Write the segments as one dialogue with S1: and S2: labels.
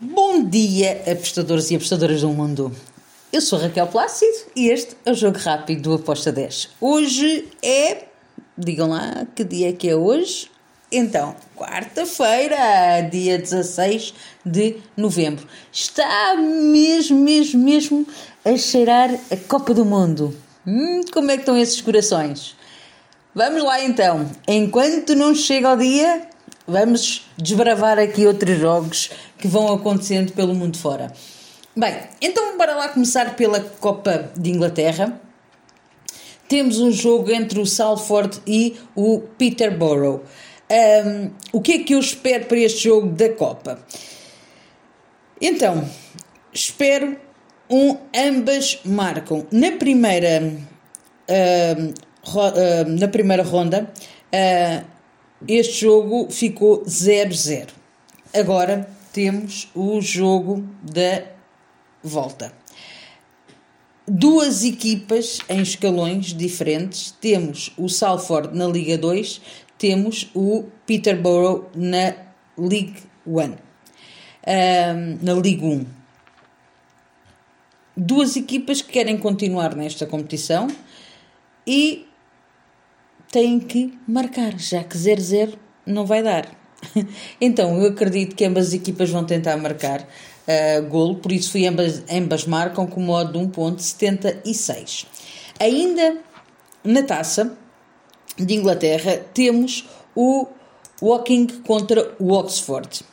S1: Bom dia, apostadores e apostadoras do mundo. Eu sou Raquel Plácido e este é o Jogo Rápido do Aposta 10. Hoje é. Digam lá que dia é que é hoje? Então, quarta-feira, dia 16 de novembro. Está mesmo, mesmo, mesmo a cheirar a Copa do Mundo. Hum, como é que estão esses corações? Vamos lá então. Enquanto não chega o dia, vamos desbravar aqui outros jogos que vão acontecendo pelo mundo fora. Bem, então bora lá começar pela Copa de Inglaterra. Temos um jogo entre o Salford e o Peterborough. Um, o que é que eu espero para este jogo da Copa? Então, espero um ambas marcam. Na primeira, uh, ro, uh, na primeira ronda, uh, este jogo ficou 0-0. Agora temos o jogo da volta. Duas equipas em escalões diferentes. Temos o Salford na Liga 2, temos o Peterborough na League 1. na Liga 1. Duas equipas que querem continuar nesta competição e têm que marcar, já que 0-0 não vai dar. Então, eu acredito que ambas as equipas vão tentar marcar uh, golo, por isso fui ambas, ambas marcam com modo de 1.76. Ainda na taça de Inglaterra temos o Walking contra o Oxford.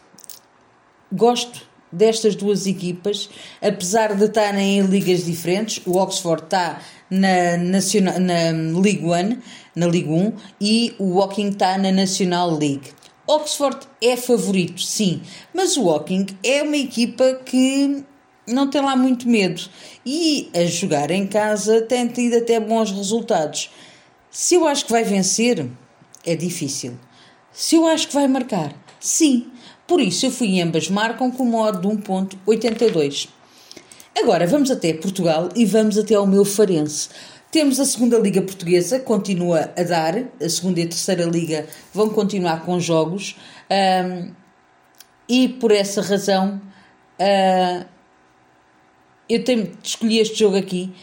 S1: Gosto destas duas equipas, apesar de estarem em ligas diferentes, o Oxford está na, na League One, na League 1, e o Walking está na National League. Oxford é favorito, sim, mas o Walking é uma equipa que não tem lá muito medo e a jogar em casa tem tido até bons resultados. Se eu acho que vai vencer, é difícil. Se eu acho que vai marcar, sim. Por isso eu fui em ambas marcam com modo de 1.82. Agora vamos até Portugal e vamos até ao meu Farense. Temos a segunda Liga Portuguesa, continua a dar, a segunda e a terceira Liga vão continuar com jogos um, e por essa razão uh, eu tenho escolhi este jogo aqui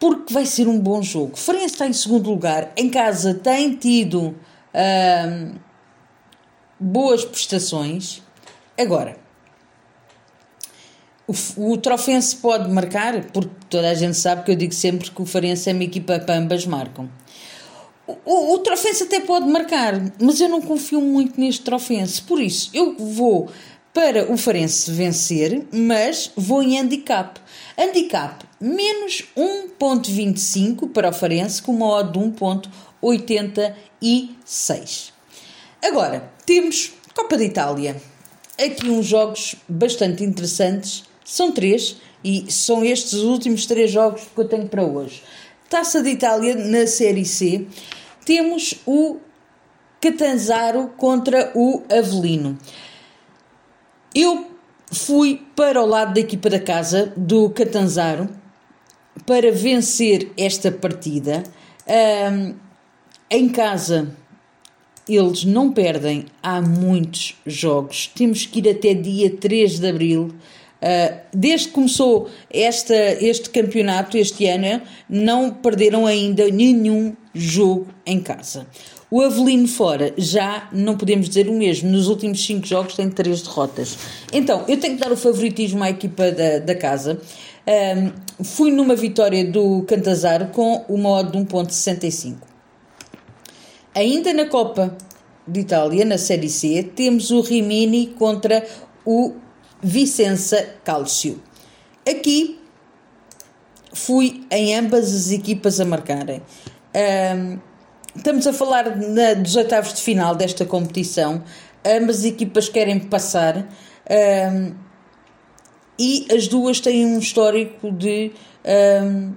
S1: porque vai ser um bom jogo. Farense está em segundo lugar, em casa tem tido boas prestações. Agora, o, o Trofense pode marcar, porque toda a gente sabe que eu digo sempre que o Farense é uma equipa que ambas marcam. O, o, o Trofense até pode marcar, mas eu não confio muito neste Trofense. Por isso, eu vou para o Farense vencer, mas vou em handicap. Handicap menos 1.25 para o Farense, com uma odd de 1.86. Agora, temos Copa de Itália. Aqui uns jogos bastante interessantes são três e são estes os últimos três jogos que eu tenho para hoje. Taça de Itália na Série C, temos o Catanzaro contra o Avelino. Eu fui para o lado da equipa da casa do Catanzaro para vencer esta partida. Um, em casa eles não perdem há muitos jogos. Temos que ir até dia 3 de abril Uh, desde que começou esta, este campeonato, este ano, não perderam ainda nenhum jogo em casa. O Avelino fora, já não podemos dizer o mesmo. Nos últimos cinco jogos tem três derrotas. Então, eu tenho que dar o favoritismo à equipa da, da casa. Um, fui numa vitória do Cantazaro com uma odd de 1.65. Ainda na Copa de Itália, na Série C, temos o Rimini contra o Vicença Cálcio. Aqui fui em ambas as equipas a marcarem. Um, estamos a falar na, dos oitavos de final desta competição. Ambas as equipas querem passar um, e as duas têm um histórico de, um,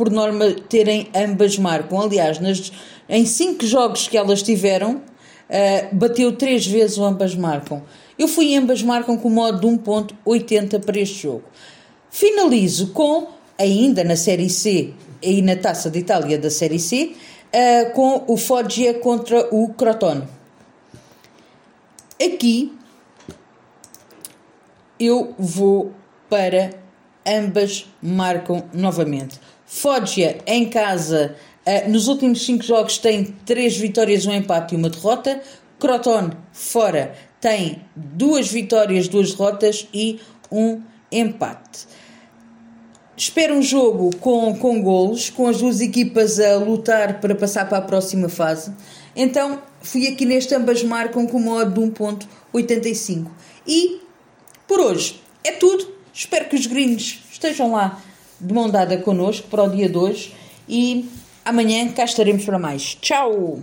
S1: por norma, terem ambas marcam. Aliás, nas, em cinco jogos que elas tiveram, uh, bateu três vezes o ambas marcam. Eu fui em ambas marcam com modo de 1.80 para este jogo. Finalizo com, ainda na Série C e na Taça de Itália da Série C, uh, com o Foggia contra o Crotone. Aqui eu vou para ambas marcam novamente. Foggia em casa, uh, nos últimos 5 jogos tem 3 vitórias, um empate e uma derrota. Croton fora tem duas vitórias, duas derrotas e um empate. Espero um jogo com, com golos, com as duas equipas a lutar para passar para a próxima fase. Então, fui aqui neste ambas marcam com uma odd de 1.85. E, por hoje, é tudo. Espero que os gringos estejam lá de mão dada connosco para o dia 2 e amanhã cá estaremos para mais. Tchau!